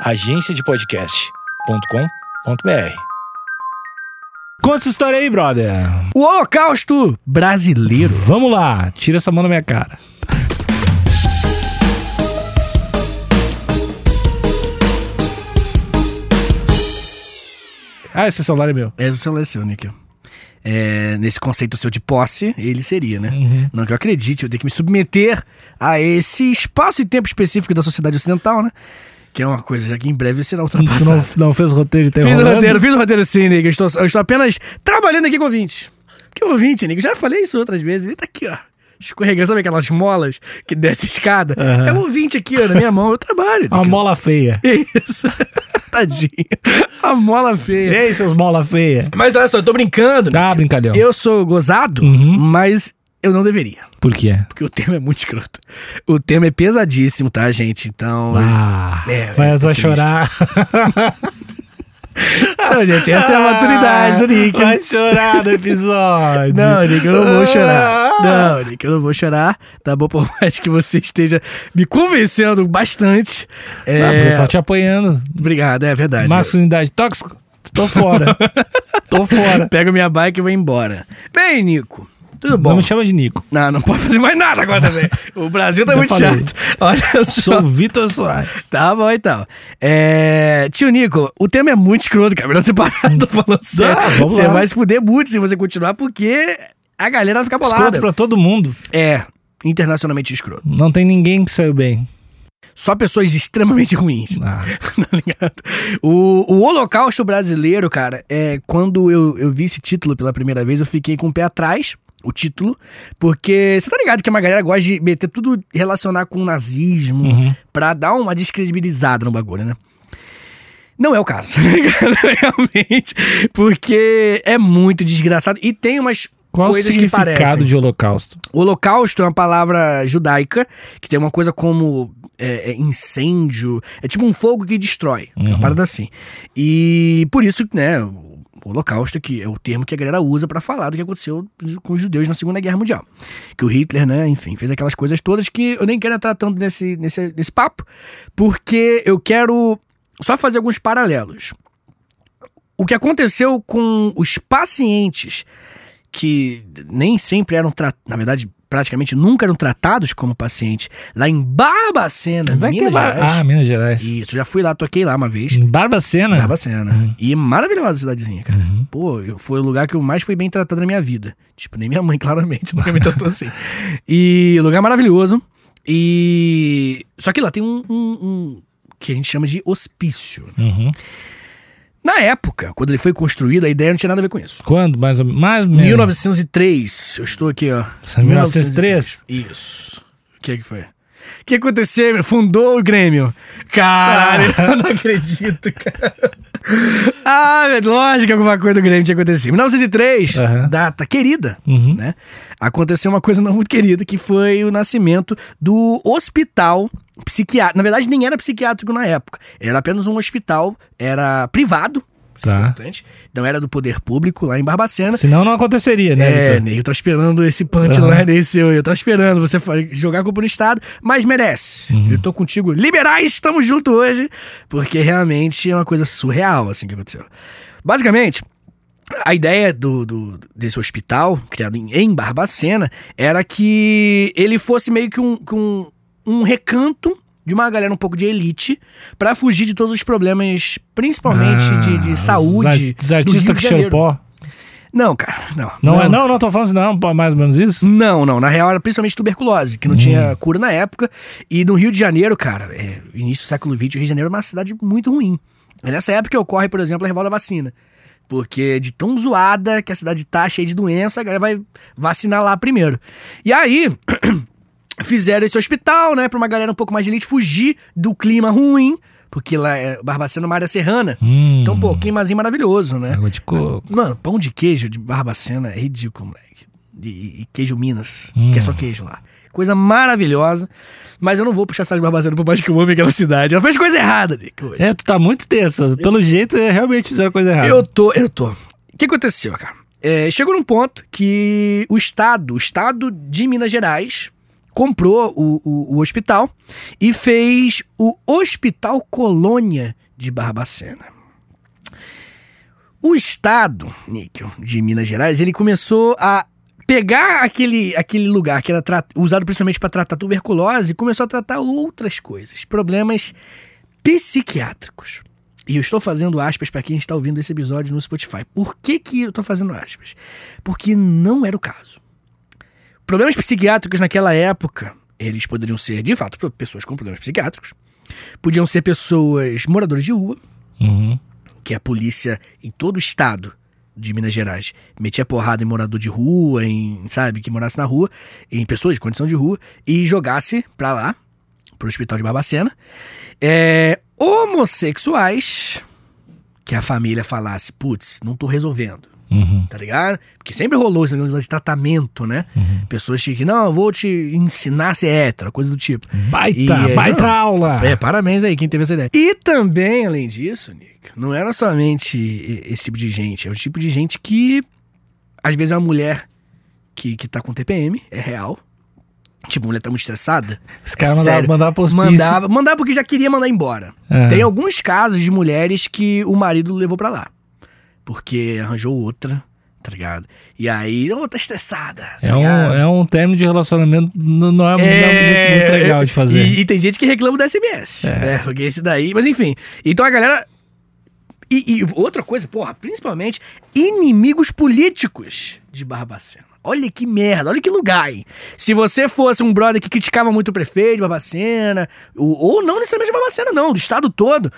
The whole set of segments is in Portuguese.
agenciadepodcast.com.br. Conta essa história aí, brother. O Holocausto brasileiro. Vamos lá, tira essa mão da minha cara. Ah, esse celular é meu. É o celular seu, Nick. É, nesse conceito seu de posse, ele seria, né? Uhum. Não que eu acredite, eu tenho que me submeter a esse espaço e tempo específico da sociedade ocidental, né? Que é uma coisa já que em breve será Tu ultrapassada. não, não fez roteiro e tá Fiz o roteiro, fiz o roteiro sim, Nick. Eu estou, eu estou apenas trabalhando aqui com o ouvinte. Que ouvinte? Eu já falei isso outras vezes. Ele tá aqui, ó. Escorregando, sabe aquelas molas que desce escada? Aham. É o ouvinte aqui, ó, na minha mão. Eu trabalho. Uma mola feia. Isso. Tadinho. A mola E feia. aí, seus mola feia? Mas olha só, eu tô brincando. Dá, brincalhão. Eu sou gozado, Uhum. mas eu não deveria. Por quê? Porque o tema é muito escroto. O tema é pesadíssimo, tá, gente? Então. Ah, É, mas é vai triste. chorar. Então, gente, essa é a maturidade do Nick. Vai chorar no episódio. Não, Nick, eu não vou chorar. Não, Nick, eu não vou chorar. Tá bom? Por mais que você esteja me convencendo bastante. É... Ah, Bruno, tá te apanhando. Obrigado, é verdade. Masculinidade tóxica. Tô fora. Tô fora. Pego minha bike e vou embora. Bem, Nico, tudo bom? Não me chama de Nico. Não, não pode fazer mais nada agora também. O Brasil tá Já muito falei. chato. Olha só. Sou Vitor Soares. Tá bom, então. É... Tio Nico, o tema é muito escroto, cara. Melhor você parar, tô falando sério. vamos Você lá. vai se fuder muito se você continuar, porque a galera vai ficar bolada. Escroto pra todo mundo. É, internacionalmente escroto. Não tem ninguém que saiu bem. Só pessoas extremamente ruins. Ah, tá ligado? O, o Holocausto brasileiro, cara, é quando eu, eu vi esse título pela primeira vez, eu fiquei com o pé atrás, o título, porque você tá ligado que uma galera gosta de meter tudo relacionar com o nazismo uhum. pra dar uma descredibilizada no bagulho, né? Não é o caso, tá realmente, porque é muito desgraçado e tem umas Qual o coisas que significado parecem. de holocausto? Holocausto é uma palavra judaica que tem uma coisa como é, é, incêndio. É tipo um fogo que destrói. É uma Uhum. parada assim. E por isso, né, o Holocausto que é o termo que a galera usa pra falar do que aconteceu com os judeus na Segunda Guerra Mundial. Que o Hitler, né, enfim, fez aquelas coisas todas que eu nem quero entrar tanto nesse, nesse, nesse papo, porque eu quero só fazer alguns paralelos. O que aconteceu com os pacientes que nem sempre eram tratados, na verdade, praticamente nunca eram tratados como paciente, lá em Barbacena, Vai Minas Gerais. Ah, Minas Gerais. Isso, já fui lá, toquei lá uma vez. Em Barbacena? Barbacena. Uhum. E maravilhosa a cidadezinha, cara. Uhum. Pô, eu, foi o lugar que eu mais fui bem tratado na minha vida. Tipo, nem minha mãe, claramente, nunca me tratou assim. E lugar maravilhoso. E. Só que lá tem um. um- um que a gente chama de hospício. Uhum. Na época, quando ele foi construído, a ideia não tinha nada a ver com isso. Quando? Mais ou menos? Mais ou menos. 1903. Eu estou aqui, ó. 1903? Isso. O que é que foi? O que aconteceu? Fundou o Grêmio. Caralho, eu não acredito, cara. Ah, é lógico que alguma coisa do Grêmio tinha acontecido. 1903, Aham. data querida, Uhum. né? Aconteceu uma coisa não muito querida, que foi o nascimento do hospital psiquiátrico. Na verdade, nem era psiquiátrico na época. Era apenas um hospital, era privado, isso é Tá. importante. Não era do poder público, lá em Barbacena. Senão não aconteceria, né, É? Ney, eu tô esperando esse punch Aham. lá nesse. Eu, tô esperando você jogar a culpa no Estado, mas merece. Uhum. Eu tô contigo. Liberais, estamos juntos hoje, porque realmente é uma coisa surreal, assim, que aconteceu. Basicamente. A ideia do, do- desse hospital, criado em, em Barbacena, era que ele fosse meio que um, que um, um recanto de uma galera um pouco de elite pra fugir de todos os problemas, principalmente de, de Ah, saúde. Os, artistas de que cheiram pó. Não, cara, não. Não, é, não, não, tô falando assim, não, mais ou menos isso. Não, não. Na real era principalmente tuberculose, que não Hum. tinha cura na época. E no Rio de Janeiro, cara, é, início do século XX, o Rio de Janeiro é uma cidade muito ruim. E nessa época ocorre, por exemplo, a revolta da vacina. Porque de tão zoada que a cidade tá cheia de doença, a galera vai vacinar lá primeiro. E aí, fizeram esse hospital, né, pra uma galera um pouco mais de elite fugir do clima ruim. Porque lá é Barbacena é uma área serrana. Hum, Então, pô, climazinho maravilhoso, né? Água de coco. Mano, pão de queijo de Barbacena é ridículo, moleque. E, e queijo Minas, Hum. que é só queijo lá. Coisa maravilhosa. Mas eu não vou puxar essa de Barbacena por mais que eu ame aquela cidade. Ela fez coisa errada, Nick, hoje. É, tu tá muito tenso. Pelo jeito, é, realmente fizeram coisa errada. Eu tô, eu tô. O que aconteceu, cara? É, chegou num ponto que o Estado, o Estado de Minas Gerais, comprou o, o, o hospital e fez o Hospital Colônia de Barbacena. O estado, Níquel, de Minas Gerais, ele começou a pegar aquele, aquele lugar que era usado principalmente para tratar tuberculose e começou a tratar outras coisas, problemas psiquiátricos. E eu estou fazendo aspas para quem está ouvindo esse episódio no Spotify. Por que, que eu estou fazendo aspas? Porque não era o caso. Problemas psiquiátricos naquela época, eles poderiam ser, de fato, pessoas com problemas psiquiátricos. Podiam ser pessoas moradores de rua, Uhum. que a polícia em todo o estado de Minas Gerais metia porrada em morador de rua, em, sabe, que morasse na rua, em pessoas de condição de rua, e jogasse pra lá, pro hospital de Barbacena. É, homossexuais, que a família falasse, putz, não tô resolvendo. Uhum. Tá ligado? Porque sempre rolou esse negócio de tratamento, né? Pessoas que, não, eu vou te ensinar a ser hétero, coisa do tipo. Baita, aí, baita não. aula. É, parabéns aí quem teve essa ideia. E também, além disso, Nick, não era somente esse tipo de gente, é o tipo de gente que às vezes é uma mulher que, que tá com TPM, é real. Tipo, a mulher tá muito estressada. Os caras mandavam mandava pro hospício. Mandava, mandava porque já queria mandar embora. É. Tem alguns casos de mulheres que o marido levou pra lá. Porque arranjou outra, tá ligado? E aí, ô, tá estressada. tá É um, é um término de relacionamento, não, é, não é jeito muito legal de fazer. E, e tem gente que reclama do SMS. É. porque esse daí. Mas enfim. Então a galera. E, e outra coisa, porra, principalmente inimigos políticos de Barbacena. Olha que merda, olha que lugar, hein? Se você fosse um brother que criticava muito o prefeito de Barbacena, ou, ou não necessariamente de Barbacena, não, do estado todo,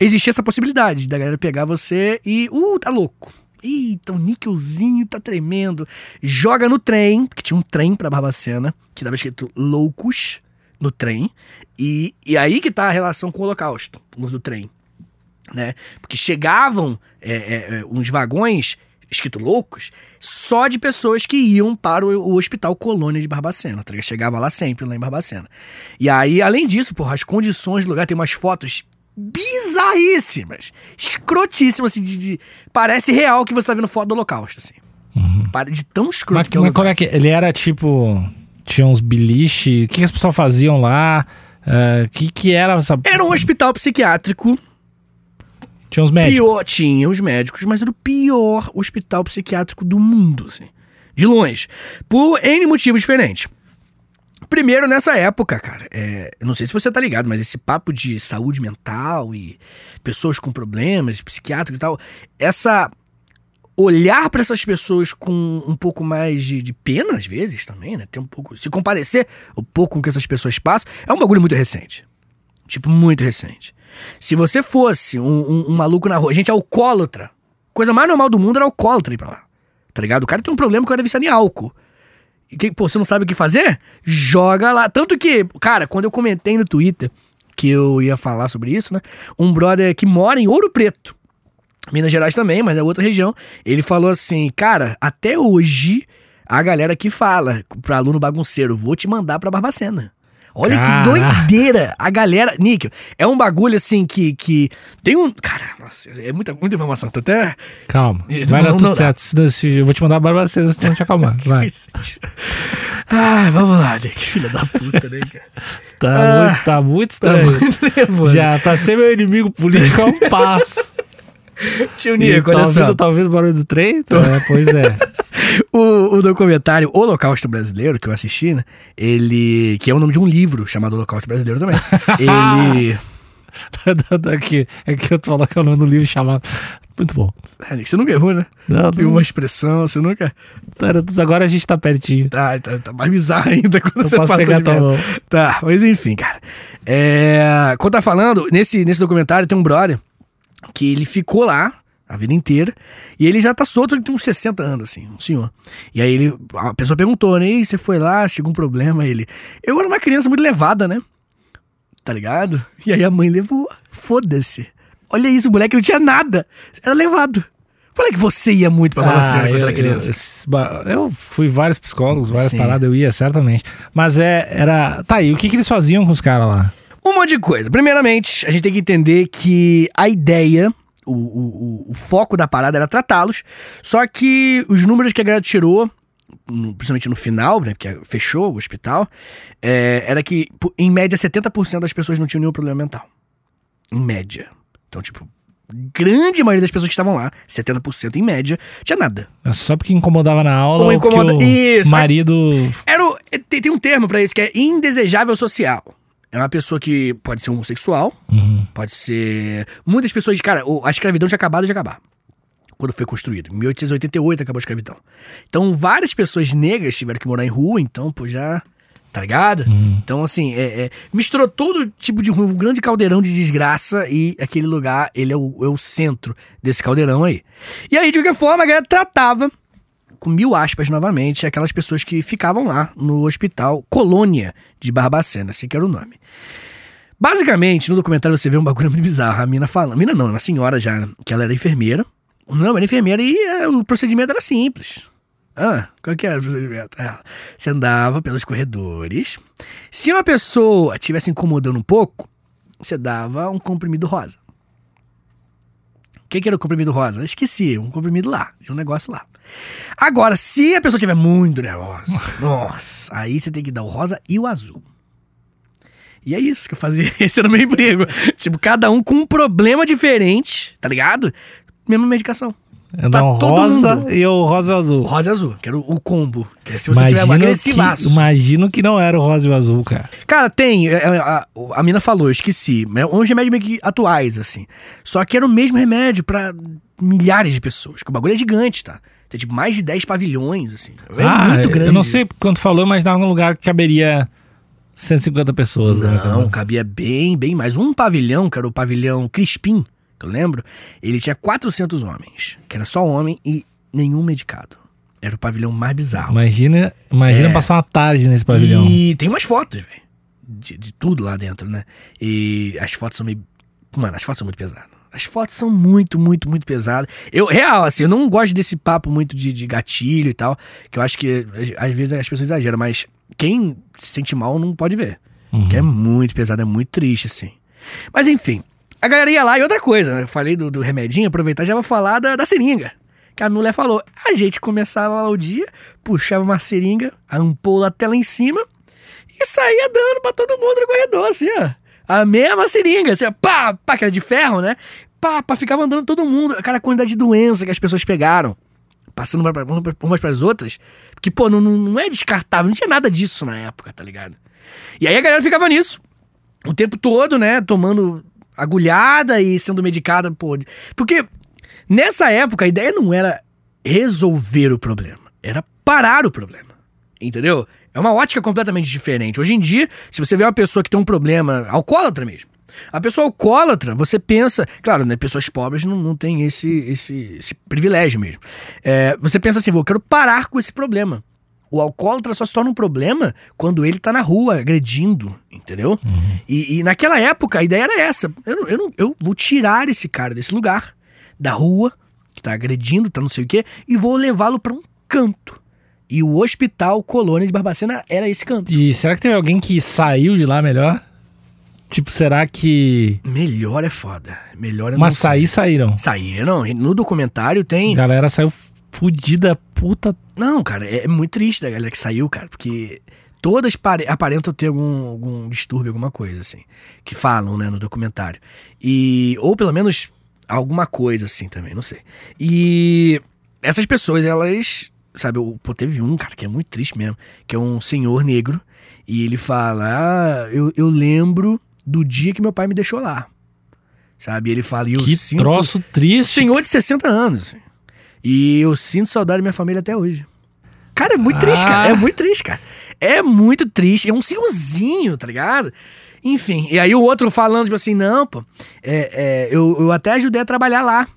existia essa possibilidade da galera pegar você e. Uh, tá louco. Eita, o níquelzinho tá tremendo. Joga no trem, porque tinha um trem pra Barbacena, que tava escrito loucos no trem. E, e aí que tá a relação com o holocausto, do trem. Né? Porque chegavam é, é, é, uns vagões escrito loucos só de pessoas que iam para o, o hospital Colônia de Barbacena. Tá? Chegava lá sempre, lá em Barbacena. E aí, além disso, porra, as condições do lugar, tem umas fotos bizarríssimas, escrotíssimas, assim, de, de- parece real que você tá vendo foto do holocausto, assim. Para- De tão escroto Mas, que é o mas qual é que ele era tipo. Tinha uns beliche. O que, que as pessoas faziam lá? O que, que era essa. Era um hospital psiquiátrico Tinha uns médicos. Pior, tinha os médicos, mas era o pior hospital psiquiátrico do mundo, assim. De longe. Por N motivos diferentes. Primeiro, nessa época, cara, é, não sei se você tá ligado, mas esse papo de saúde mental e pessoas com problemas psiquiátricos e tal, essa. Olhar pra essas pessoas com um pouco mais de, de pena, às vezes, também, né? Ter um pouco. Se compadecer um pouco com o que essas pessoas passam, é um bagulho muito recente. Tipo, muito recente. Se você fosse um, um- um maluco na rua, gente, alcoólatra. Coisa mais normal do mundo era alcoólatra ir pra lá. Tá ligado? O cara tem um problema que era viciado em álcool. Que, pô, você não sabe o que fazer? Joga lá. Tanto que, cara, quando eu comentei no Twitter que eu ia falar sobre isso, né? Um brother que mora em Ouro Preto. Minas Gerais também, mas é outra região. Ele falou assim, cara, até hoje a galera que fala pra aluno bagunceiro, vou te mandar pra Barbacena. Olha que doideira. A galera, Níquel, é um bagulho assim que, que tem um, cara, nossa, é muita, muita informação. Tô até Calma. Não- Vai dar não tudo dá. certo. Se, se- eu vou te mandar a Barbacena, senão te acalmar. Vai. Ai, vamos lá, Nick, filha da puta, né, cara? Tá, Ah, muito, tá muito Tá estranho. muito nervoso. Já, pra ser meu inimigo político é um passo. Tio E Nico, tá olha só. ouvindo, tá ouvindo o barulho do trem? É, pois é. O, o documentário Holocausto Brasileiro, que eu assisti, né? Ele. Que é o nome de um livro chamado Holocausto Brasileiro também. ele. Daqui, é que eu tô falando que é o nome do livro chamado. Muito bom. Nick, Você nunca errou, né? Não, não, uma expressão, você nunca. agora a gente tá pertinho. Tá, tá, tá mais bizarro ainda quando Eu você posso pegar tua mão. Tá, mas enfim, cara. É, quando tá falando, nesse, nesse documentário tem um brother que ele ficou lá a vida inteira e ele já tá solto, ele tem uns 60 anos, assim, um senhor. E aí ele, a pessoa perguntou, né? E você foi lá, chegou um problema? Ele, eu era uma criança muito levada, né? Tá ligado? E aí a mãe levou. Foda-se. Olha isso, moleque, não tinha nada. Era levado. Moleque, você ia muito pra Barbacena quando você era criança. eu, eu fui vários psicólogos, várias Sim. paradas, eu ia, certamente. Mas é, era. Tá aí, o que, que eles faziam com os caras lá? Um monte de coisa. Primeiramente, a gente tem que entender que a ideia, o, o, o- foco da parada era tratá-los, só que os números que a galera tirou no- principalmente no final, né, porque fechou o hospital, é, era que, em média, 70% das pessoas não tinham nenhum problema mental. Em média. Então, tipo, grande maioria das pessoas que estavam lá, 70% em média, tinha nada. É só porque incomodava na aula Ou ou, incomoda- porque o Isso, marido... Era o- tem, tem um termo pra isso que é indesejável social. É uma pessoa que pode ser homossexual, Uhum. pode ser. Muitas pessoas. Cara, a escravidão tinha acabado de acabar. Quando foi construído. Em 1888 acabou a escravidão. Então, várias pessoas negras tiveram que morar em rua, então, pô, já. Tá ligado? Uhum. Então, assim, é, é, misturou todo tipo de um grande caldeirão de desgraça e aquele lugar, ele é o, é o centro desse caldeirão aí. E aí, de qualquer forma, a galera tratava, com mil aspas novamente, aquelas pessoas que ficavam lá no hospital Colônia de Barbacena, assim que era o nome. Basicamente, no documentário você vê um bagulho muito bizarro. A mina falando. Mina não, uma senhora já, que ela era enfermeira. Não, era enfermeira e é, o procedimento era simples. Ah, qual que era o procedimento? Ah, você andava pelos corredores. Se uma pessoa estivesse incomodando um pouco, você dava um comprimido rosa. O que, que era o comprimido rosa? Esqueci, um comprimido lá, de um negócio lá. Agora, se a pessoa tiver muito nervosa, nossa, aí você tem que dar o rosa e o azul. E é isso que eu fazia. Esse era o meu emprego. Tipo, cada um com um problema diferente, tá ligado? Mesma medicação. Andar um todo rosa mundo. e o rosa e o azul. O rosa e azul, que era o, o combo. Que é se você tiver agressivaço. que, imagino que não era o rosa e o azul, cara. Cara, tem. é, é, A, a mina falou, eu esqueci. É uns remédios meio que atuais, assim. Só que era o mesmo remédio pra milhares de pessoas. Que o bagulho é gigante, tá? Tem tipo mais de 10 pavilhões, assim. É ah, muito grande. eu não sei quanto falou, mas dava um lugar que caberia 150 pessoas. né? Não, cabia bem, bem mais. Um pavilhão, que era o pavilhão Crispim, que eu lembro, ele tinha 400 homens, que era só homem e nenhum medicado. Era o pavilhão mais bizarro. Imagina, imagina É. passar uma tarde nesse pavilhão. E tem umas fotos, velho. De, de tudo lá dentro, né? E as fotos são meio. Mano, as fotos são muito pesadas. As fotos são muito, muito, muito pesadas. Eu, real, assim, eu não gosto desse papo muito de, de gatilho e tal, que eu acho que às- vezes as pessoas exageram, mas quem se sente mal não pode ver. Uhum. Que é muito pesado, é muito triste, assim. Mas enfim, a galera ia lá e outra coisa, né? Eu falei do, do remedinho, aproveitar já vou falar da, da seringa. Que a mulher falou. A gente começava lá o dia, puxava uma seringa, a ampola até lá em cima e saía dando pra todo mundo no corredor, assim, ó. A mesma seringa, assim, pá, pá, que era de ferro, né? Pá, pá, ficava andando todo mundo. Aquela quantidade de doença que as pessoas pegaram. Passando pra- pra- umas pras outras. Porque, pô, não, não é descartável. Não tinha nada disso na época, tá ligado? E aí a galera ficava nisso. O tempo todo, né? Tomando agulhada e sendo medicada, pô. Porque nessa época a ideia não era resolver o problema. Era parar o problema. Entendeu? É uma ótica completamente diferente. Hoje em dia, se você vê uma pessoa que tem um problema, alcoólatra mesmo. A pessoa alcoólatra, você pensa. Claro, né? Pessoas pobres não, não têm esse, esse, esse privilégio mesmo. É, você pensa assim, "Vou, quero parar com esse problema. O alcoólatra só se torna um problema quando ele tá na rua agredindo, entendeu? E, e naquela época a ideia era essa. Eu, eu, não- eu vou tirar esse cara desse lugar, da rua, que tá agredindo, tá não sei o quê, e vou levá-lo pra um canto. E o hospital Colônia de Barbacena era esse canto. E será que teve alguém que saiu de lá melhor? Tipo, será que. Melhor é foda. Melhor é Mas sair, saíram. Saíram. No documentário tem. galera saiu fudida, puta. Não, cara, é muito triste da galera que saiu, cara, porque todas pare- aparentam ter algum, algum distúrbio, alguma coisa, assim, que falam, né, no documentário. E, ou pelo menos alguma coisa, assim, também, não sei. E essas pessoas, elas, sabe, o- pô, teve um, cara, que é muito triste mesmo, que é um senhor negro, e ele fala, ah, eu, eu lembro do dia que meu pai me deixou lá. Sabe, ele fala, e eu que sinto... troço triste. Senhor de 60 anos. E eu sinto saudade da minha família até hoje. Cara, é muito triste, cara. É Ah. muito triste, cara. É muito triste. É um senhorzinho, tá ligado? Enfim. E aí o outro falando, tipo assim, não, pô. é, é, eu, eu até ajudei a trabalhar lá.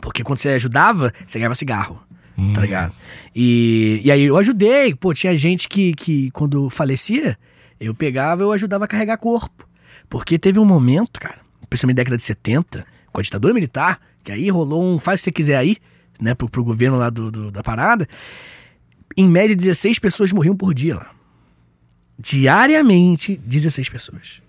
Porque quando você ajudava, você ganhava cigarro. Hum. Tá ligado? E, e aí eu ajudei. Pô, tinha gente que, que quando falecia, eu pegava eu ajudava a carregar corpo. Porque teve um momento, cara, principalmente na década de 70, com a ditadura militar, que aí rolou um faz se você quiser aí, né, pro, pro governo lá do, do- da parada. Em média, 16 pessoas morriam por dia lá. Diariamente, 16 pessoas.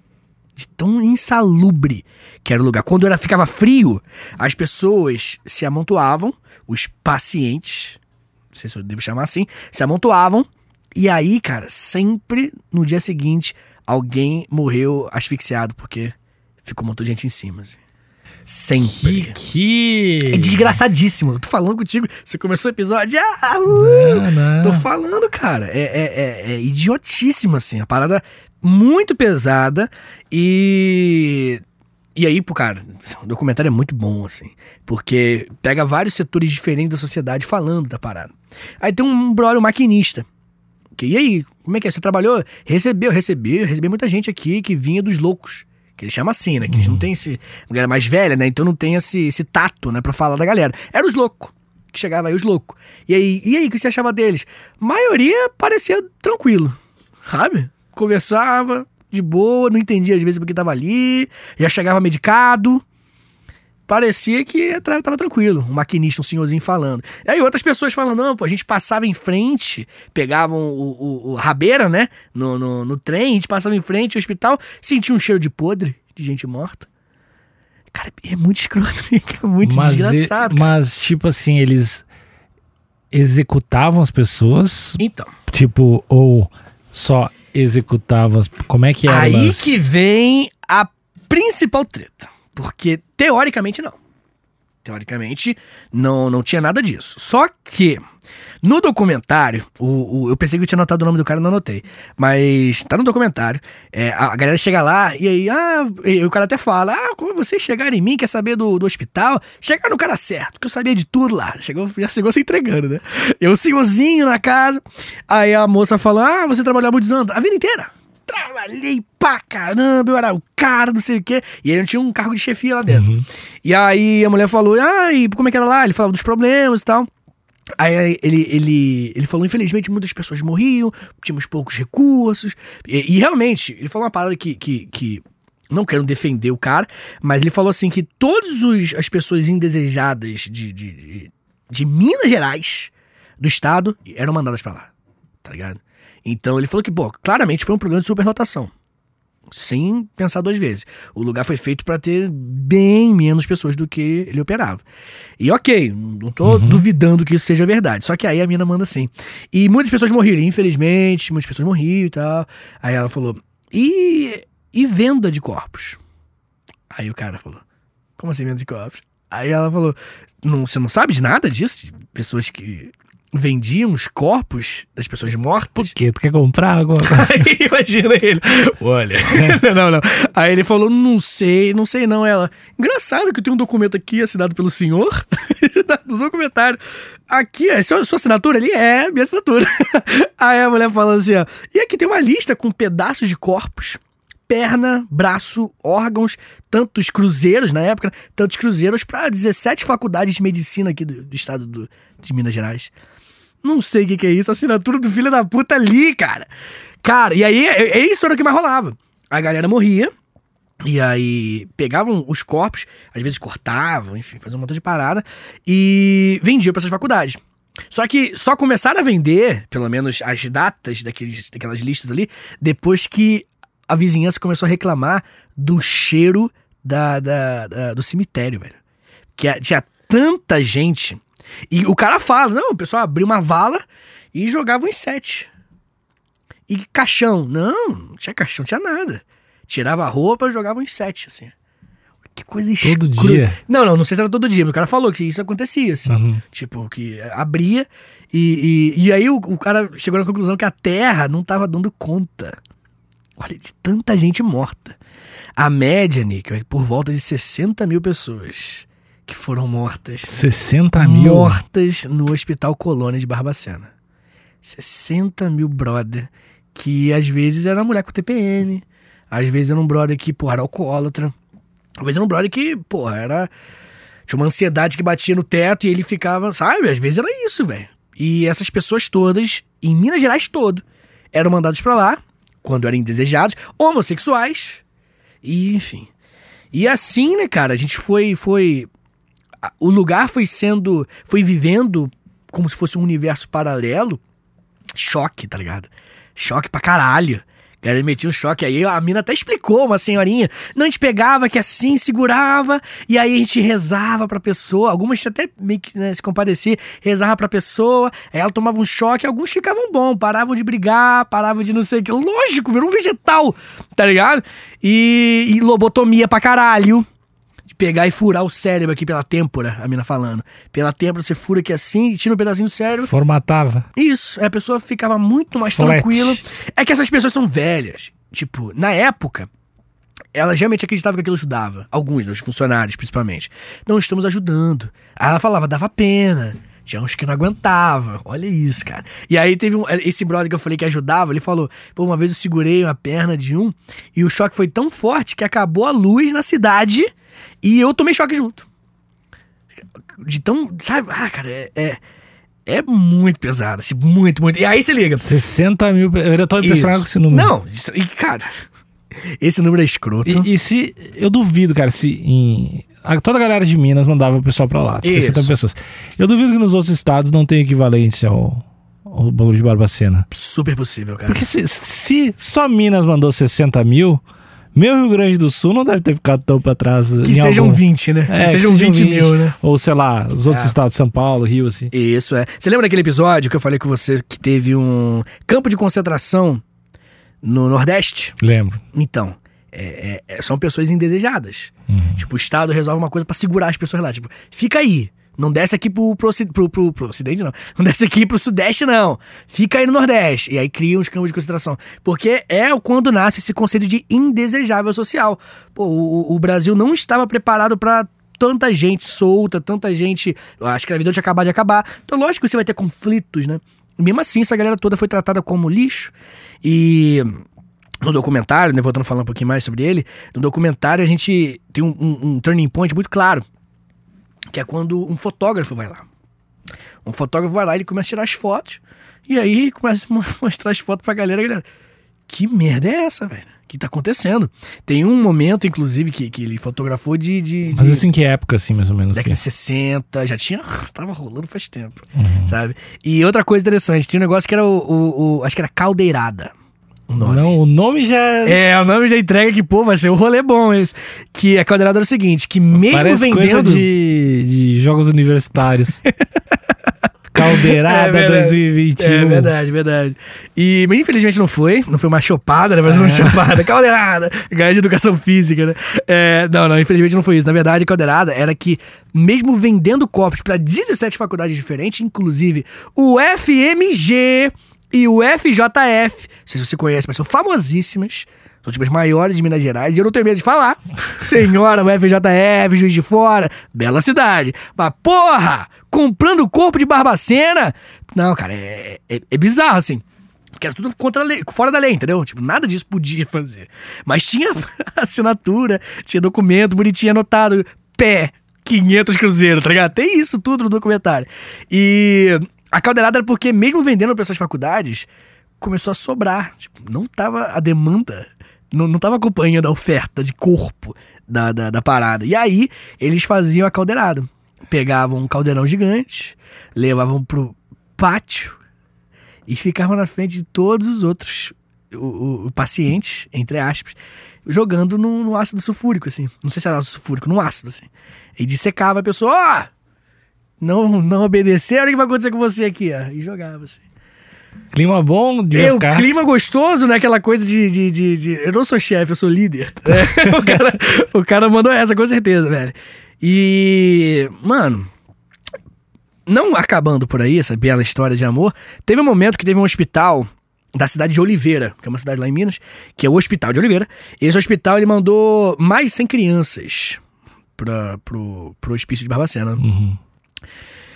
De tão insalubre que era o lugar. Quando era, ficava frio, as pessoas se amontoavam, os pacientes, sei se eu devo chamar assim, se amontoavam. E aí, cara, sempre no dia seguinte, alguém morreu asfixiado porque ficou um montão de gente em cima. Assim. Sempre. Que, que... É desgraçadíssimo. Eu tô falando contigo. Você começou o episódio. Ah, uh, Não, não. Tô falando, cara. É, é, é, é idiotíssimo, assim. A parada muito pesada. E. E aí, pô, cara, o documentário é muito bom, assim. Porque pega vários setores diferentes da sociedade falando da parada. Aí tem um brother, um maquinista. Que, e aí, como é que é? Você trabalhou? Recebeu, recebi, recebi muita gente aqui que vinha dos loucos. Que ele chama assim, né? Que eles não tem esse. A galera mais velha, né? Então não tem esse, esse tato, né? Pra falar da galera. Era os loucos. Que chegava aí os loucos. E aí, e aí, o que você achava deles? maioria parecia tranquilo, sabe? Conversava de boa, não entendia às vezes porque tava ali, já chegava medicado. Parecia que tra- tava tranquilo, um maquinista, um senhorzinho falando. E aí outras pessoas falando, não, pô, a gente passava em frente, pegavam o, o, o rabeira, né, no, no, no trem, a gente passava em frente ao hospital, sentia um cheiro de podre, de gente morta. Cara, é muito escroto, é muito mas, desgraçado. e- mas, tipo assim, eles executavam as pessoas, Então, tipo, ou só executavam as... Como é que era Aí lance? que vem a principal treta. Porque, teoricamente, não. Teoricamente, não, não tinha nada disso. Só que, no documentário, o, o- eu pensei que eu tinha anotado o nome do cara e não anotei. Mas tá no documentário. é, a, a galera chega lá e aí, ah, e o cara até fala: Ah, quando vocês chegarem em mim, quer saber do, do hospital? Chegaram no cara certo, que eu sabia de tudo lá. Chegou, já chegou se entregando, né? Eu, senhorzinho na casa. Aí a moça falou: Ah, você trabalhou muitos anos? A vida inteira. Trabalhei pra caramba, eu era o cara, não sei o quê. E aí não tinha um cargo de chefia lá dentro. Uhum. E aí a mulher falou, ah, e como é que era lá? Ele falava dos problemas e tal. Aí ele, ele, ele falou, infelizmente, muitas pessoas morriam, tínhamos poucos recursos. E, e realmente, ele falou uma parada que, que, que não quero defender o cara, mas ele falou assim que todas as pessoas indesejadas de, de, de, de Minas Gerais, do estado, eram mandadas pra lá, tá ligado? Então ele falou que, pô, claramente foi um problema de superlotação. Sem pensar duas vezes. O lugar foi feito pra ter bem menos pessoas do que ele operava. E ok, não tô duvidando que isso seja verdade. Só que aí a mina manda assim. E muitas pessoas morreram, infelizmente, muitas pessoas morriam e tal. Aí ela falou: e, e venda de corpos? Aí o cara falou: Como assim venda de corpos? Aí ela falou: não, Você não sabe de nada disso? De pessoas que vendiam os corpos das pessoas mortas? Por quê? Tu quer comprar agora? Aí imagina ele. Olha. não, não. Aí ele falou: não sei, não sei não. Ela. Engraçado que eu tenho um documento aqui assinado pelo senhor. no documentário. Aqui, é sua, sua assinatura ali? É, minha assinatura. Aí a mulher fala assim: ó. E aqui tem uma lista com pedaços de corpos. Perna, braço, órgãos, tantos cruzeiros na época, né? tantos cruzeiros para 17 faculdades de medicina aqui do, do estado do- de Minas Gerais. Não sei o que, que é isso. Assinatura do filho da puta ali, cara. Cara, e aí é, é isso era o que mais rolava. A galera morria. E aí pegavam os corpos, às vezes cortavam, enfim, faziam um montão de parada e vendiam para essas faculdades. Só que só começaram a vender, pelo menos as datas daqueles, daquelas listas ali, depois que a vizinhança começou a reclamar do cheiro da, da- da- do cemitério, velho. Que a- tinha tanta gente. E o cara fala, não, o pessoal abriu uma vala e jogava em sete. E caixão? Não, não tinha caixão, não tinha nada. Tirava a roupa e jogava em sete, assim. Que coisa Todo escrota. dia? Não, não, não sei se era todo dia, mas o cara falou que isso acontecia, assim. Uhum. Tipo, que abria e, e, e aí o, o cara chegou na conclusão que a Terra não tava dando conta. Olha, de tanta gente morta. A média, Nick, é por volta de 60 mil pessoas que foram mortas. 60 mil? Mortas no Hospital Colônia de Barbacena. 60 mil brother. Que às vezes era mulher com TPM. Às vezes era um brother que, porra, era alcoólatra. Às vezes era um brother que, porra, era. Tinha uma ansiedade que batia no teto e ele ficava, sabe? Às vezes era isso, velho. E essas pessoas todas, em Minas Gerais todo, eram mandados pra lá, quando eram indesejados, homossexuais, e enfim. E assim, né, cara, a gente foi. foi o lugar foi sendo. Foi vivendo como se fosse um universo paralelo. Choque, tá ligado? Choque pra caralho. Galera metia um choque. Aí a mina até explicou, uma senhorinha. Não, a gente pegava que assim, segurava, e aí a gente rezava pra pessoa. Algumas até meio que né, se compadecer, rezava pra pessoa. Aí ela tomava um choque, alguns ficavam bom, paravam de brigar, paravam de não sei o que. Lógico, virou um vegetal, tá ligado? E, e lobotomia pra caralho pegar e furar o cérebro aqui pela têmpora, a mina falando. Pela têmpora, você fura aqui assim, tira um pedacinho do cérebro. Formatava. Isso, aí a pessoa ficava muito mais Flat. tranquila. É que essas pessoas são velhas. Tipo, na época, elas realmente acreditavam que aquilo ajudava. Alguns dos funcionários, principalmente. Não estamos ajudando. Aí ela falava, dava pena. Tinha uns que não aguentava. Olha isso, cara. E aí teve um. Esse brother que eu falei que ajudava, ele falou: pô, uma vez eu segurei uma perna de um e o choque foi tão forte que acabou a luz na cidade e eu tomei choque junto. De tão. Sabe? Ah, cara, é. é é muito pesado, assim, muito, muito. E aí se liga. 60 mil. Eu ainda tô impressionado Isso. com esse número. Não, isso, e cara, esse número é escroto. E, e se. Eu duvido, cara, se em. A- Toda a galera de Minas mandava o pessoal pra lá. Isso. 60 pessoas. Eu duvido que nos outros estados não tenha equivalente ao, ao bagulho de Barbacena. Super possível, cara. Porque se, se só Minas mandou 60 mil, meu Rio Grande do Sul não deve ter ficado tão pra trás. que sejam algum- 20, né? É, que sejam 20, mil, né? Ou sei lá, os outros É. estados, São Paulo, Rio, assim. Isso, é. Você lembra daquele episódio que eu falei com você que teve um campo de concentração no Nordeste? Lembro. Então, é- é- é- são pessoas indesejadas. Uhum. Tipo, o Estado resolve uma coisa pra segurar as pessoas lá. Tipo, fica aí. Não desce aqui pro, pro, pro, pro- pro Ocidente, não. Não desce aqui pro Sudeste, não. Fica aí no Nordeste. E aí criam os campos de concentração. Porque é quando nasce esse conceito de indesejável social. Pô, o, o Brasil não estava preparado pra tanta gente solta, tanta gente. A escravidão tinha acabado de acabar. Então, lógico que você vai ter conflitos, né? Mesmo assim, essa galera toda foi tratada como lixo. E no documentário, né, voltando a falar um pouquinho mais sobre ele, no documentário a gente tem um, um- um turning point muito claro, que é quando um fotógrafo vai lá. Um fotógrafo vai lá e ele começa a tirar as fotos, e aí começa a mo- mostrar as fotos pra galera, a galera, que merda é essa, velho? O que tá acontecendo? Tem um momento, inclusive, que, que ele fotografou de... de, de Mas isso em que época, assim, mais ou menos? década de 60, já tinha. Tava rolando faz tempo, sabe? E outra coisa interessante, tinha um negócio que era o. o- o- acho que era caldeirada. O nome. Não, o nome já É, o nome já entrega que, pô, vai ser um rolê bom esse. Que a caldeirada era o seguinte, que mesmo parece vendendo... de, de jogos universitários. Caldeirada É verdade. 2021. É verdade, verdade. E infelizmente não foi. Não foi uma chopada, né? Mas É. uma chopada. Caldeirada. Ganhar de educação física, né? É, não, não, infelizmente não foi isso. Na verdade, a caldeirada era que, mesmo vendendo copos para 17 faculdades diferentes, inclusive o FMG e o FJF, não sei se você conhece, mas são famosíssimas. São tipo as maiores de Minas Gerais. E eu não tenho medo de falar. Senhora, o FJF, Juiz de Fora, bela cidade. Mas porra, comprando o corpo de Barbacena. Não, cara, é, é, é bizarro assim. Porque era tudo contra lei, fora da lei, entendeu? Tipo, nada disso podia fazer. Mas tinha assinatura, tinha documento bonitinho anotado, pé, 500 cruzeiros, tá ligado? Tem isso tudo no documentário. E a caldeirada era porque, mesmo vendendo para essas faculdades, começou a sobrar. Tipo, não tava a demanda, não, não tava acompanhando a oferta de corpo da, da, da parada. E aí, eles faziam a caldeirada. Pegavam um caldeirão gigante, levavam pro pátio e ficavam na frente de todos os outros o, o- pacientes, entre aspas, jogando no, no ácido sulfúrico, assim. Não sei se era ácido sulfúrico, no ácido, assim. E dissecava a pessoa, ó! Não, não obedecer, olha o que vai acontecer com você aqui, ó. E jogava, assim. Clima bom de É, ficar. clima gostoso, né? Aquela coisa de. de, de, de- Eu não sou chefe, eu sou líder. É, o, cara, o cara mandou essa, com certeza, velho. E. Mano. Não acabando por aí, essa bela história de amor, teve um momento que teve um hospital da cidade de Oliveira, que é uma cidade lá em Minas, que é o Hospital de Oliveira. Esse hospital ele mandou mais de 100 crianças pra, pro, pro hospício de Barbacena. Uhum.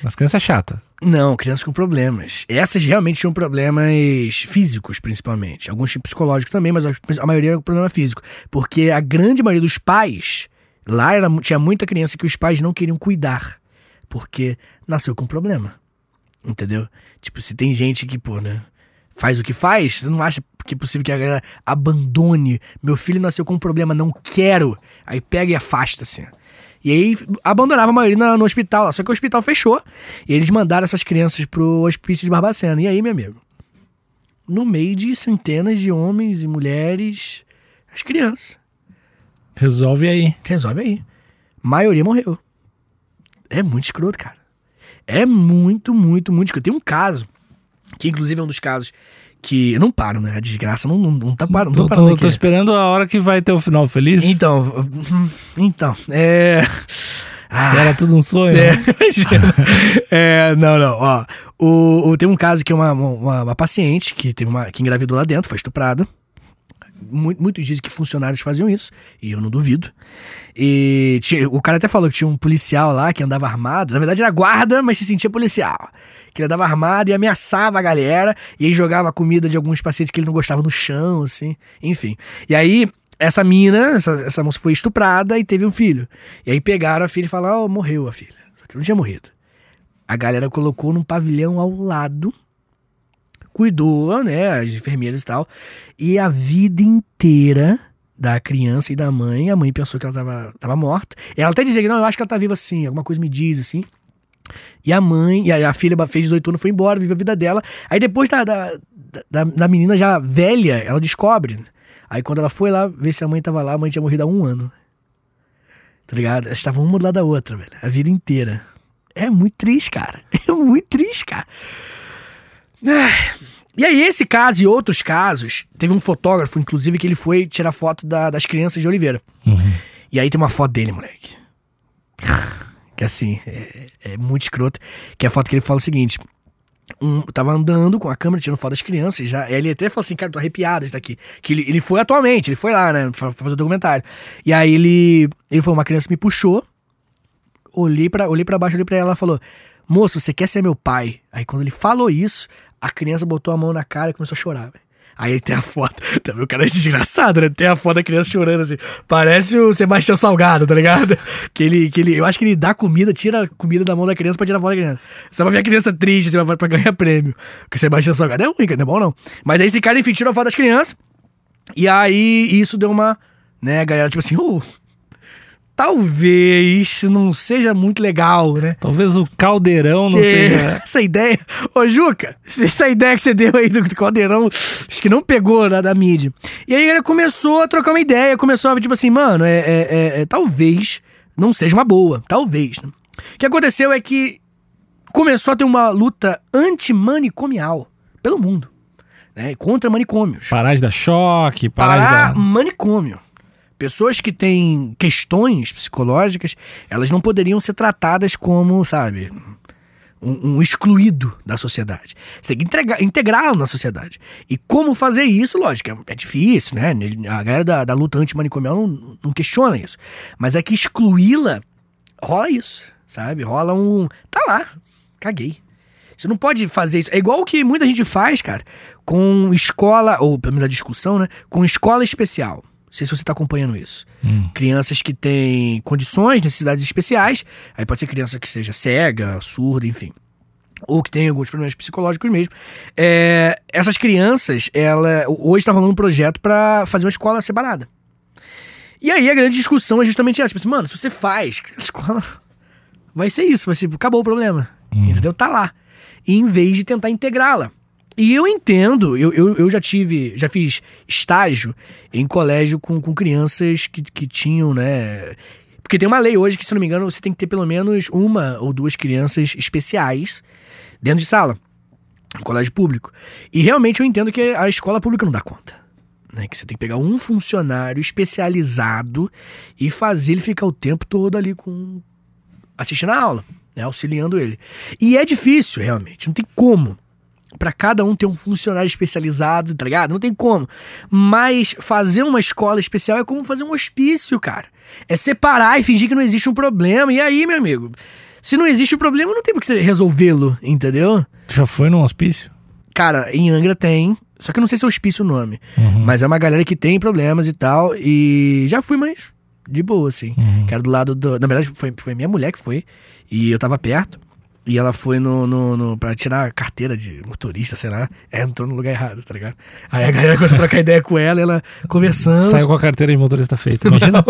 As crianças chatas. Não, crianças com problemas. Essas realmente tinham problemas físicos, principalmente. Alguns tinham psicológicos também, mas a maioria era problema físico. Porque a grande maioria dos pais, lá era, tinha muita criança que os pais não queriam cuidar. Porque nasceu com problema. Entendeu? Tipo, se tem gente que, pô, né? Faz o que faz, você não acha que é possível que a galera abandone. Meu filho nasceu com um problema, não quero. Aí pega e afasta, assim. E aí abandonava a maioria no hospital. Só que o hospital fechou. E eles mandaram essas crianças pro hospício de Barbacena. E aí, meu amigo? no meio de centenas de homens e mulheres, as crianças. Resolve aí. Resolve aí. maioria morreu. É muito escroto, cara. É muito, muito, muito escroto. Tem um caso, que inclusive é um dos casos que. Eu não paro, né? A desgraça não, não, não tá parando. Tô, tô, tô esperando a hora que vai ter o final feliz. Então, então, é. Ah, Era tudo um sonho? É, é, não, não, ó. O, o, tem um caso que é uma, uma, uma, paciente que teve uma. que engravidou lá dentro, foi estuprada. Muitos dizem que funcionários faziam isso, e eu não duvido. E tinha, o cara até falou que tinha um policial lá que andava armado. Na verdade era guarda, mas se sentia policial. Que ele andava armado e ameaçava a galera, e aí jogava comida de alguns pacientes que ele não gostava no chão, assim. Enfim. E aí essa mina, essa, essa moça foi estuprada e teve um filho. E aí pegaram a filha e falaram: oh, morreu a filha. Só que não tinha morrido. A galera colocou num pavilhão ao lado, cuidou, né, as enfermeiras e tal. E a vida inteira da criança e da mãe, a mãe pensou que ela tava, tava morta. Ela até dizia que não, eu acho que ela tá viva sim, alguma coisa me diz assim. E a mãe, e a, a filha fez 18 anos, foi embora, viveu a vida dela. Aí depois da, da, da, da menina já velha, ela descobre Aí quando ela foi lá ver se a mãe tava lá, a mãe tinha morrido há um ano. Tá ligado? Elas estavam uma do lado da outra, velho. A vida inteira. É muito triste, cara. É muito triste, cara. E aí, esse caso e outros casos, teve um fotógrafo, inclusive, que ele foi tirar foto da, das crianças de Oliveira. Uhum. E aí tem uma foto dele, moleque. Que assim, é, é muito escroto. Que é a foto que ele fala o seguinte: um, tava andando com a câmera, tirando foto das crianças. Já, ele até falou assim, cara, tô arrepiado isso daqui. Que ele, ele foi atualmente, ele foi lá, né, pra fazer o documentário. E aí ele, ele falou, uma criança me puxou, olhei para olhei pra baixo, olhei pra ela e falou, moço, você quer ser meu pai? Aí quando ele falou isso, a criança botou a mão na cara e começou a chorar, velho. Aí tem a foto. Também o cara é desgraçado, né? Tem a foto da criança chorando assim. Parece o Sebastião Salgado, tá ligado? Que ele, que ele. Eu acho que ele dá comida, tira comida da mão da criança pra tirar a foto da criança. Você vai ver a criança triste, você vai pra ganhar prêmio. Porque o Sebastião Salgado é ruim, não é bom não. Mas aí esse cara, enfim, tirou a foto das crianças. E aí isso deu uma. Né, a galera, tipo assim, uh, talvez não seja muito legal, né? Talvez o caldeirão não é, seja. Essa ideia. Ô, Juca, essa ideia que você deu aí do caldeirão, acho que não pegou da, da mídia. E aí ele começou a trocar uma ideia, começou a, tipo assim, mano, é, é, é, é talvez não seja uma boa. Talvez. Né? O que aconteceu é que começou a ter uma luta antimanicomial pelo mundo. Né, contra manicômios. Parar de dar choque, parar, parar de dar... manicômio. Pessoas que têm questões psicológicas, elas não poderiam ser tratadas como, sabe, um, um excluído da sociedade. Você tem que integrá-lo na sociedade. E como fazer isso, lógico, é, é difícil, né? A galera da, da luta antimanicomial não, não questiona isso. Mas é que excluí-la, rola isso, sabe? Rola um. Tá lá, caguei. Você não pode fazer isso. É igual o que muita gente faz, cara, com escola, ou pelo menos a discussão, né? Com escola especial. Não sei se você está acompanhando isso. Hum. Crianças que têm condições, necessidades especiais. Aí pode ser criança que seja cega, surda, enfim. Ou que tem alguns problemas psicológicos mesmo. É, essas crianças, ela hoje está rolando um projeto para fazer uma escola separada. E aí a grande discussão é justamente essa. Tipo assim, mano, se você faz, a escola vai ser isso, vai ser, acabou o problema. Hum. Entendeu? Tá lá. E em vez de tentar integrá-la. E eu entendo, eu, eu, eu, já tive, já fiz estágio em colégio com, com crianças que, que tinham, né? Porque tem uma lei hoje que, se não me engano, você tem que ter pelo menos uma ou duas crianças especiais dentro de sala, no colégio público. E realmente eu entendo que a escola pública não dá conta. Né? Que você tem que pegar um funcionário especializado e fazer ele ficar o tempo todo ali com. assistindo a aula, né? auxiliando ele. E é difícil, realmente, não tem como para cada um ter um funcionário especializado, tá ligado? Não tem como. Mas fazer uma escola especial é como fazer um hospício, cara. É separar e fingir que não existe um problema. E aí, meu amigo, se não existe o um problema, não tem por que resolvê-lo, entendeu? Já foi num hospício? Cara, em Angra tem. Só que eu não sei se é hospício o nome. Uhum. Mas é uma galera que tem problemas e tal. E já fui, mas de boa, assim. Uhum. Que era do lado do. Na verdade, foi, foi minha mulher que foi. E eu tava perto. E ela foi no, no, no, pra tirar a carteira de motorista, sei lá. É, entrou no lugar errado, tá ligado? Aí a galera começou a trocar ideia com ela, ela conversando. Saiu com a carteira de motorista feita. Imagina.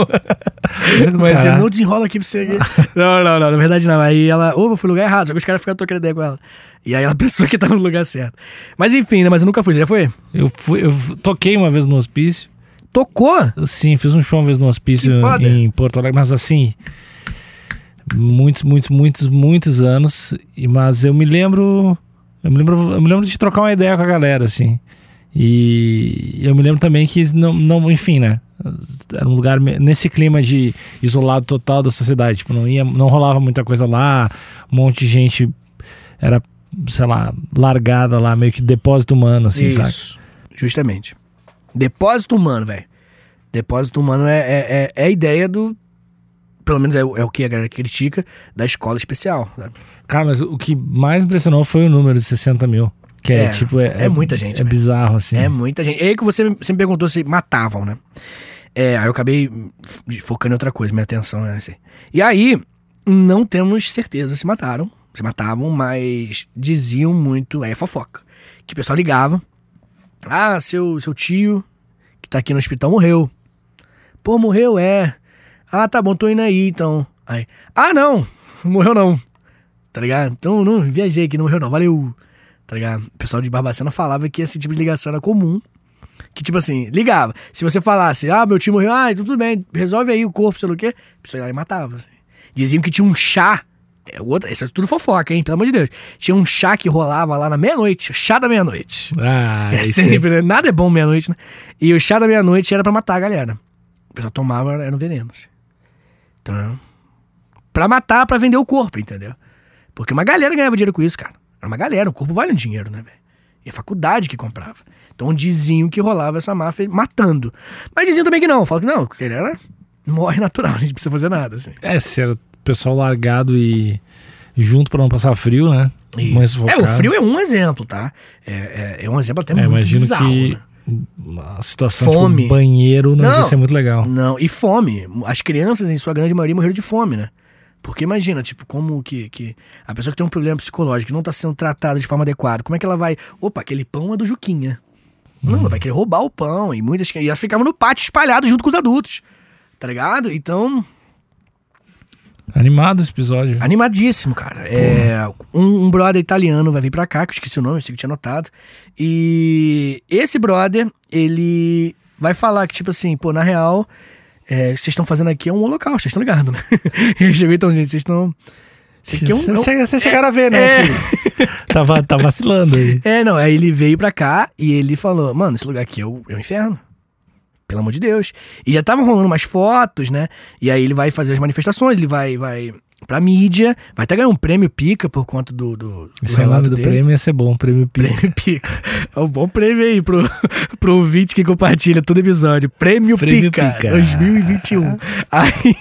Mas não desenrola aqui pra você. não, não, não, na verdade não. Aí ela, ô, fui no lugar errado, só que os caras ficaram trocando ideia com ela. E aí ela pensou que tava no lugar certo. Mas enfim, né? Mas eu nunca fui, você já foi? Eu, fui, eu toquei uma vez no hospício. Tocou? Sim, fiz um show uma vez no hospício em Porto Alegre, mas assim. Muitos, muitos, muitos, muitos anos. Mas eu me lembro. Eu me lembro, eu me lembro de trocar uma ideia com a galera, assim. E eu me lembro também que não, não enfim, né? Era um lugar nesse clima de isolado total da sociedade. Tipo, não, ia, não rolava muita coisa lá, um monte de gente era, sei lá, largada lá, meio que depósito humano, assim, sabe? Isso. Justamente. Depósito humano, velho. Depósito humano é, é, é, é a ideia do. Pelo menos é, o- é o que a galera critica da escola especial. Sabe? Cara, mas o que mais impressionou foi o número de 60 mil. Que é, É, tipo. É, é muita gente, É velho. bizarro, assim. É muita gente. E aí que você você me perguntou se matavam, né? É, aí eu acabei focando em outra coisa, minha atenção é assim. E aí, não temos certeza se mataram, se matavam, mas diziam muito, aí é fofoca. Que o pessoal ligava. Ah, seu, seu tio, que tá aqui no hospital, morreu. Pô, morreu, é. Ah, tá bom, tô indo aí, então. Aí, ah, não, morreu não. Tá ligado? Então, não, viajei aqui, não morreu não, valeu. Tá ligado? O pessoal de Barbacena falava que esse tipo de ligação era comum. Que, tipo assim, ligava. Se você falasse, ah, meu tio morreu, ah, então tudo bem, resolve aí o corpo, sei lá o quê, a pessoa ia lá e matava. assim. Diziam que tinha um chá. É outra, isso é tudo fofoca, hein? Pelo amor de Deus. Tinha um chá que rolava lá na meia-noite, o chá da meia-noite. Ah, É sempre, né? Nada é bom meia-noite, né? E o chá da meia-noite era pra matar a galera. O pessoal tomava, era no veneno, assim. Então, pra matar, pra vender o corpo, entendeu? Porque uma galera ganhava dinheiro com isso, cara. Era uma galera, o corpo vale um dinheiro, né, velho? E a faculdade que comprava. Então diziam que rolava essa máfia matando. Mas diziam também que não. Falam que não, que ele era morre natural, a gente não precisa fazer nada, assim. É, se era o pessoal largado e junto pra não passar frio, né? Mais É, o frio é um exemplo, tá? É, é, é um exemplo até É, muito imagino bizarro, que né? A situação Fome. tipo banheiro não, Não. ser muito legal. Não, e fome. As crianças, em sua grande maioria, morreram de fome, né? Porque imagina, tipo, como que, que a pessoa que tem um problema psicológico não tá sendo tratada de forma adequada, como é que ela vai. Opa, aquele pão é do Juquinha. Não, ela vai querer roubar o pão. E muitas e elas ficavam no pátio espalhadas junto com os adultos. Tá ligado? Então, Animado esse episódio. animadíssimo, cara. É, um, um brother italiano vai vir pra cá, que eu esqueci o nome, eu sei que eu tinha notado. E esse brother, ele vai falar que, tipo assim, pô, na real, é, o que vocês estão fazendo aqui é um holocausto, vocês estão ligados, né? Ele chegou então, gente, vocês estão. Aqui é um. Vocês é um- chega- vocês chegaram a ver, né? É. Tava, tá vacilando aí. É, não, aí ele veio pra cá e ele falou, mano, esse lugar aqui é o, é o inferno. Pelo amor de Deus. E já estavam rolando umas fotos, né? E aí ele vai fazer as manifestações, ele vai, vai pra mídia, vai até ganhar um prêmio pica por conta do, do, do Esse o nome do dele. prêmio ia ser bom, prêmio Pi. Prêmio Pica. É um bom prêmio aí pro, pro ouvinte que compartilha todo episódio. Prêmio, Prêmio Pica, Pica. 2021. aí,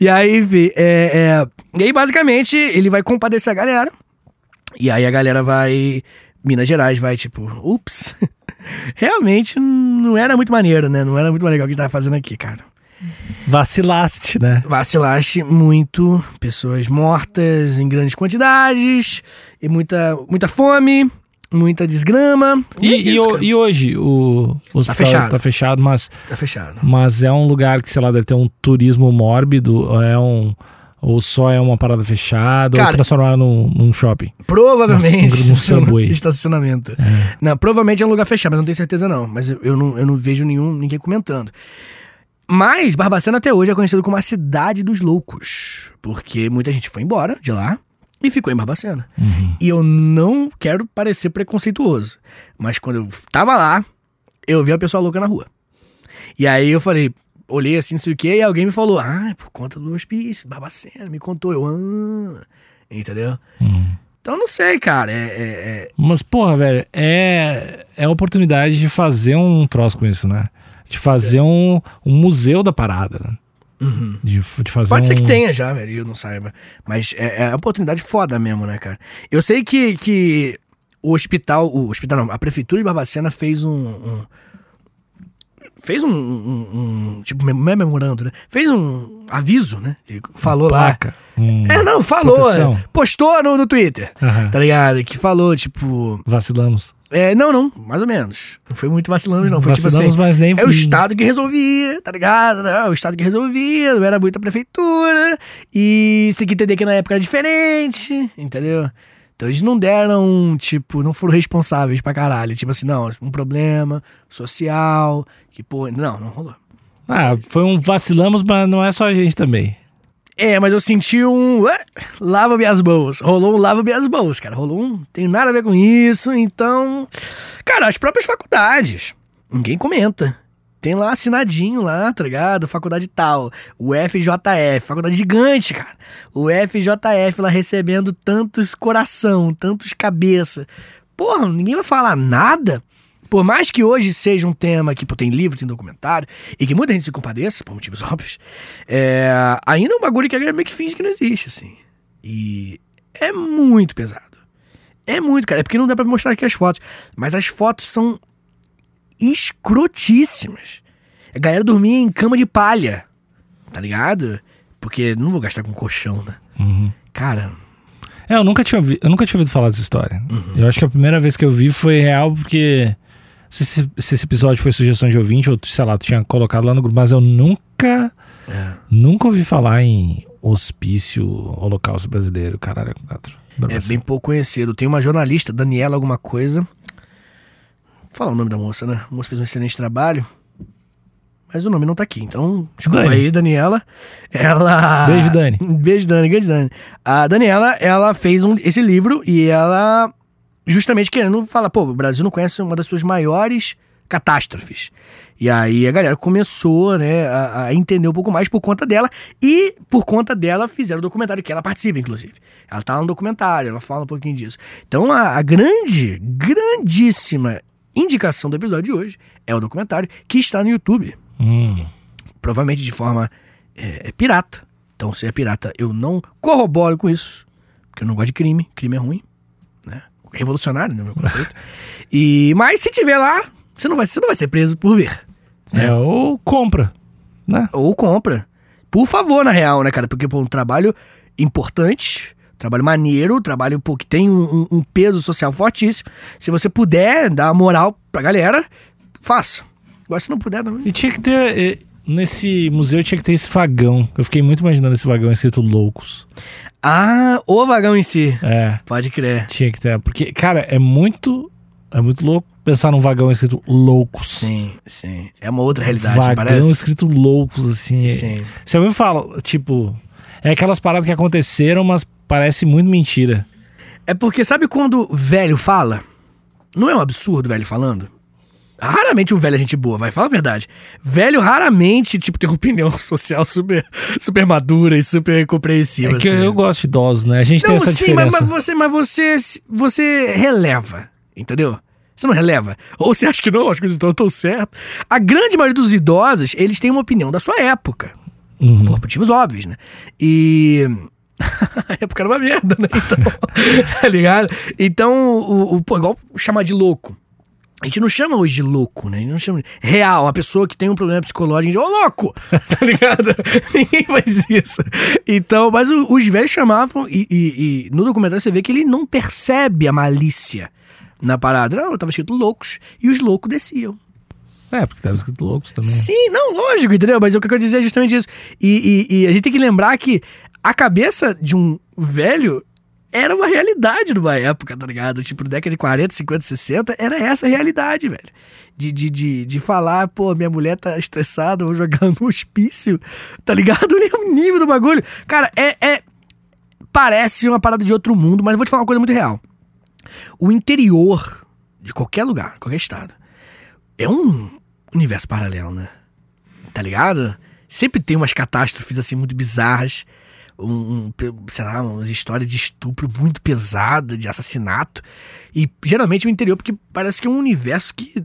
e aí, enfim, é, é, e aí, basicamente, ele vai compadecer a galera. E aí a galera vai. Minas Gerais vai, tipo, ups. Realmente não era muito maneiro, né? Não era muito legal o que a gente tava fazendo aqui, cara. Vacilaste, né? Vacilaste muito, pessoas mortas em grandes quantidades, e muita, muita fome, muita desgrama. é E, e, isso, o- cara. e hoje o, o hospital fechado. tá fechado, mas, Tá fechado. mas é um lugar que, sei lá, deve ter um turismo mórbido, é um. Ou só é uma parada fechada, ou Cara, transformar num, num shopping. Provavelmente. Nossa, no Subway. Estacionamento. Não, provavelmente é um lugar fechado, mas não tenho certeza não. Mas eu, eu não, eu não vejo nenhum, ninguém comentando. Mas Barbacena até hoje é conhecido como a cidade dos loucos. Porque muita gente foi embora de lá e ficou em Barbacena. Uhum. E eu não quero parecer preconceituoso. Mas quando eu tava lá, eu vi uma pessoa louca na rua. E aí eu falei, olhei assim, não sei o quê, e alguém me falou, ah, é por conta do hospício, Barbacena, me contou. Eu, ah, entendeu? Uhum. Então não sei, cara. É, é- é- Mas, porra, velho, é, é a oportunidade de fazer um troço com isso, né? De fazer um, um museu da parada, né? Uhum. De, de fazer Pode ser um... que tenha já, velho, eu não saiba. Mas é, é uma oportunidade foda mesmo, né, cara? Eu sei que, que o hospital, o hospital não, a prefeitura de Barbacena fez um, um- fez um, um, um tipo, não é memorando, né? Fez um aviso, né? Ele falou Placa. Hum, lá. É, não, falou. proteção. é, postou no, no Twitter, tá ligado? Que falou, tipo. Vacilamos. É, não, não, mais ou menos. Não foi muito vacilando, não. Foi tipo assim. Vacilamos, mas nem É o Estado que resolvia, tá ligado? É o Estado que resolvia, não era muito a prefeitura. E você tem que entender que na época era diferente, entendeu? Então eles não deram, tipo, não foram responsáveis pra caralho. Tipo assim, não, um problema social, que pô, não, não rolou. Ah, foi um vacilamos, mas não é só a gente também. É, mas eu senti um. ué, lava minhas mãos. Rolou um lava minhas mãos, cara. Rolou um. Tem nada a ver com isso, então. Cara, as próprias faculdades. Ninguém comenta. Tem lá assinadinho lá, tá ligado? Faculdade tal. O FJF, faculdade gigante, cara. O FJF lá recebendo tantos coração, tantos cabeça. Porra, ninguém vai falar nada. Por mais que hoje seja um tema que pô, tem livro, tem documentário, e que muita gente se compadeça, por motivos óbvios, é, ainda é um bagulho que a galera meio que finge que não existe, assim. E é muito pesado. É muito, cara. É porque não dá pra mostrar aqui as fotos. Mas as fotos são escrotíssimas. A galera dormia em cama de palha, tá ligado? Porque não vou gastar com colchão, né? Uhum. Cara, É, eu nunca tinha ouvido, eu nunca tinha ouvido falar dessa história. Uhum. Eu acho que a primeira vez que eu vi foi real porque se esse, se esse episódio foi sugestão de ouvinte ou sei lá, tu tinha colocado lá no grupo, mas eu nunca é. nunca ouvi falar em hospício holocausto brasileiro, caralho, é quatro. É bem pouco conhecido. Tem uma jornalista, Daniela alguma coisa. Falar o nome da moça, né? A moça fez um excelente trabalho. Mas o nome não tá aqui. Então, desculpa Dani. aí, Daniela. Ela. Beijo, Dani. Beijo, Dani. Grande Dani. A Daniela, ela fez um, esse livro e ela, justamente querendo falar, pô, o Brasil não conhece uma das suas maiores catástrofes. E aí a galera começou, né, a, a entender um pouco mais por conta dela e por conta dela fizeram o documentário que ela participa, inclusive. Ela tá no documentário, ela fala um pouquinho disso. Então a, a grande, grandíssima indicação do episódio de hoje é o documentário que está no YouTube Hum. provavelmente de forma é, é pirata. Então, se é pirata, eu não corroboro com isso, porque eu não gosto de crime. Crime é ruim, né? Revolucionário, né, meu conceito. e mas se tiver lá, você não vai, você não vai ser preso por ver, É, ou compra, né? ou compra. Por favor, na real, né, cara? Porque pô, um trabalho importante, trabalho maneiro, trabalho pô, que tem um, um- peso social fortíssimo. Se você puder dar moral pra galera, faça. Agora, se não puder, também. E tinha que ter eh, nesse museu tinha que ter esse vagão. Eu fiquei muito imaginando esse vagão escrito loucos. Ah, o vagão em si. É, Pode crer. tinha que ter, porque cara, é muito é muito louco pensar num vagão escrito loucos. Sim, sim. É uma outra realidade, vagão parece. escrito loucos assim. Sim. Se alguém fala, tipo, é aquelas paradas que aconteceram, mas parece muito mentira. É porque sabe quando velho fala? Não é um absurdo velho falando? Raramente um velho é gente boa, vai, fala a verdade. Velho raramente, tipo, tem uma opinião social super, super madura e super compreensiva. É que assim. eu gosto de idosos, né? A gente tem Não, essa sim, mas, diferença. mas você, mas você, você releva, entendeu? Você não releva. Ou você acha que não, acho que os idosos estão certos. A grande maioria dos idosos, eles têm uma opinião da sua época. Uhum. Por motivos óbvios, né? E. A época era uma merda, né? Então, tá ligado? Então, o, o, pô, igual chamar de louco. A gente não chama hoje de louco, né? A gente não chama de real, uma pessoa que tem um problema psicológico, a gente, ô louco! Tá ligado? Ninguém faz isso. Então, mas o- os velhos chamavam, e, e- e no documentário você vê que ele não percebe a malícia na parada. Não, tava escrito loucos, e os loucos desciam. É, porque tava escrito loucos também. Sim, não, lógico, entendeu? Mas o que eu quero dizer é justamente isso. E, e- e a gente tem que lembrar que a cabeça de um velho era uma realidade numa época, tá ligado? Tipo, década de 40, 50, 60, era essa a realidade, velho. De, de, de, de falar, pô, minha mulher tá estressada, vou jogar no hospício, tá ligado? Olha o nível do bagulho. Cara, é, é. Parece uma parada de outro mundo, mas eu vou te falar uma coisa muito real. O interior de qualquer lugar, qualquer estado, é um universo paralelo, né? Tá ligado? Sempre tem umas catástrofes assim muito bizarras. Um, um, sei lá, umas histórias de estupro muito pesada, de assassinato. E geralmente o interior, porque parece que é um universo que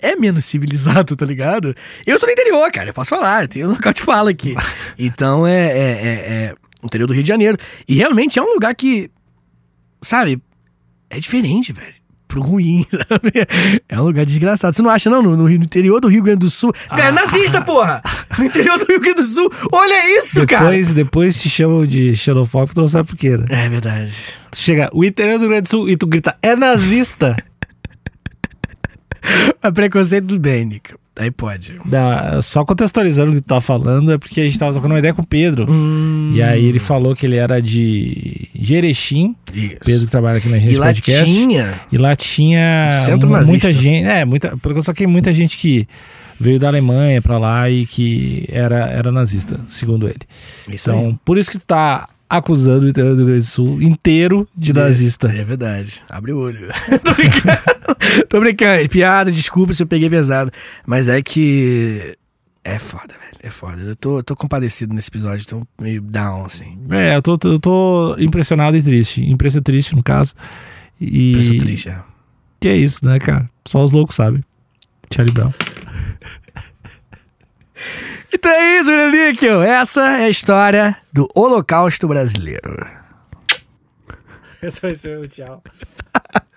é menos civilizado, tá ligado? Eu sou do interior, cara, eu posso falar, tem um local de fala aqui. Então é, é, é, é o interior do Rio de Janeiro. E realmente é um lugar que, sabe, é diferente, velho. Pro ruim, sabe? É um lugar desgraçado. Você não acha, não? No, no, Rio- no interior do Rio Grande do Sul. Cara, é nazista, porra! No interior do Rio Grande do Sul. Olha isso, cara! Depois, depois te chamam de xenofóbico, tu não sabe por quê, né? É verdade. Tu chega, o interior do Rio Grande do Sul, e tu grita, é nazista. É preconceito do bem, Nico. Aí pode. Dá- só contextualizando o que tu tá falando, é porque a gente tava trocando uma ideia com o Pedro. Hum, E aí ele falou que ele era de Jerechim, Isso. Pedro que trabalha aqui na e gente lá podcast. tinha... E lá tinha Centro mu- nazista. muita gente, é, muita, porque eu saquei muita gente que veio da Alemanha pra lá e que era, era nazista, segundo ele. Isso aí. Então, por isso que tu tá acusando o interior do Rio Grande do Sul inteiro de nazista. É verdade. Abre o olho. Tô brincando. Tô brincando. Piada, desculpa se eu peguei pesado. Mas é que. É foda, velho. É foda. Eu tô, tô compadecido nesse episódio. Tô meio down, assim. É, eu tô, eu tô impressionado e triste. Impressão triste, no caso. E Pensa triste, é. que é isso, né, cara? Só os loucos sabem. Charlie Brown. Então é isso, meu Níquel. Essa é a história do Holocausto Brasileiro. Esse ser o tchau.